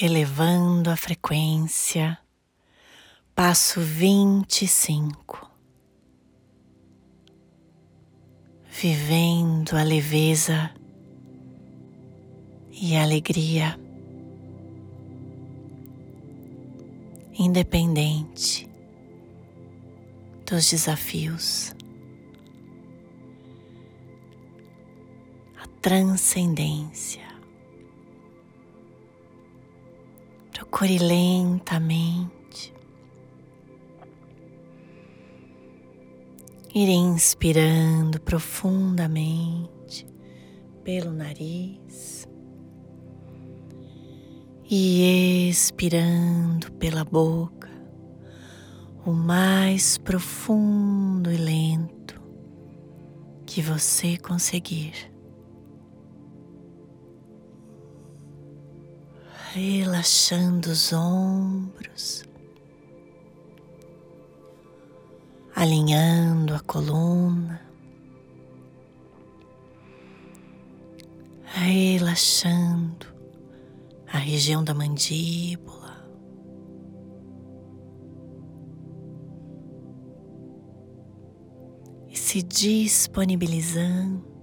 elevando a frequência, passo vinte e cinco, vivendo a leveza e a alegria, independente dos desafios. A transcendência. Procure lentamente ir inspirando profundamente pelo nariz e expirando pela boca o mais profundo e lento que você conseguir. Relaxando os ombros, alinhando a coluna, relaxando a região da mandíbula. E se disponibilizando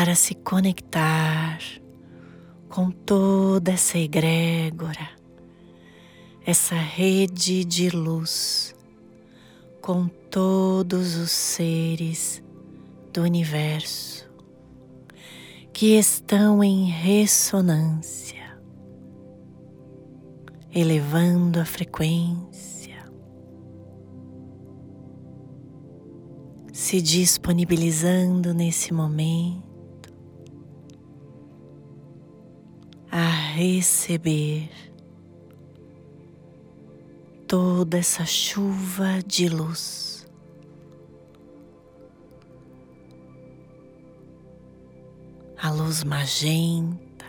para se conectar com toda essa egrégora, essa rede de luz, com todos os seres do universo que estão em ressonância, elevando a frequência, se disponibilizando nesse momento receber toda essa chuva de luz. A luz magenta,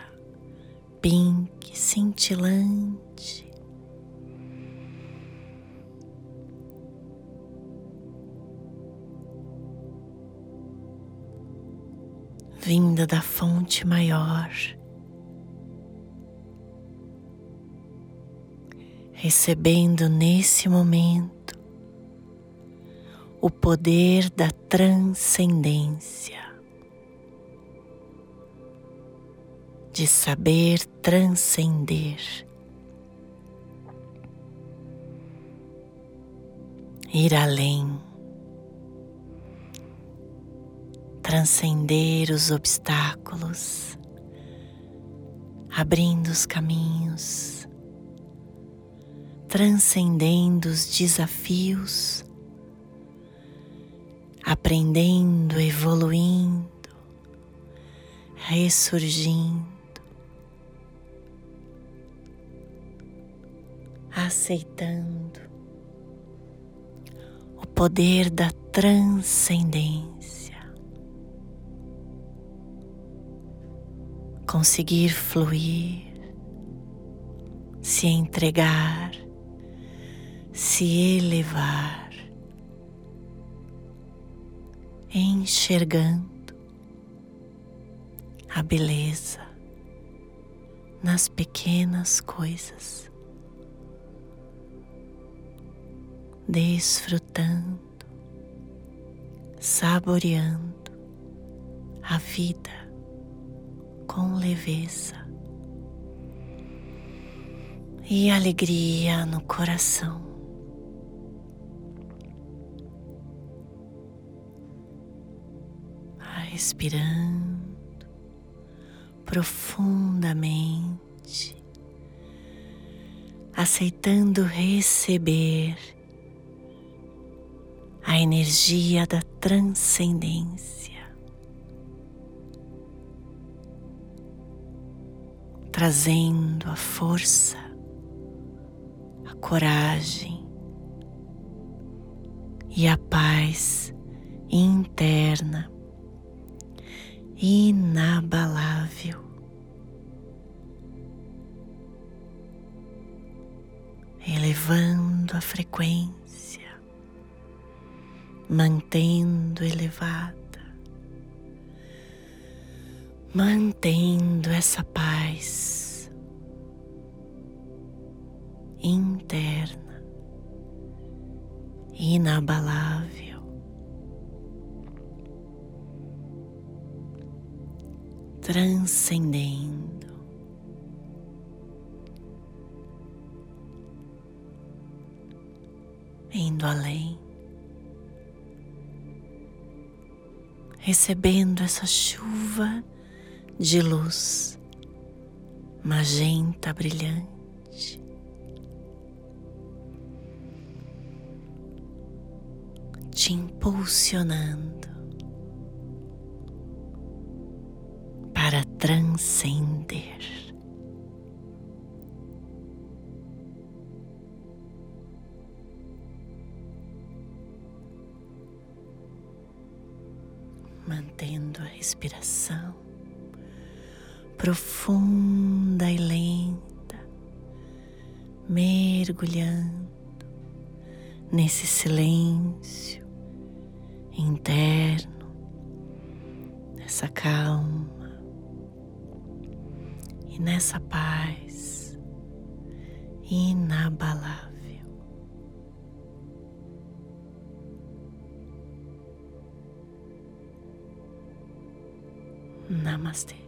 pink, cintilante. Vinda da fonte maior recebendo nesse momento o poder da transcendência, de saber transcender. Ir além, transcender os obstáculos, abrindo os caminhos transcendendo os desafios, aprendendo, evoluindo, ressurgindo, aceitando o poder da transcendência. Conseguir fluir, se entregar se elevar, enxergando a beleza nas pequenas coisas, desfrutando, saboreando a vida com leveza e alegria no coração. Respirando profundamente, aceitando receber a energia da transcendência. Trazendo a força, a coragem e a paz interna inabalável. Elevando a frequência, mantendo elevada, mantendo essa paz interna, inabalável, transcendendo. Indo além. recebendo essa chuva de luz magenta brilhante. Te impulsionando para transcender. mantendo a respiração profunda e lenta, mergulhando nesse silêncio interno, nessa calma e nessa paz inabalável. Namastê.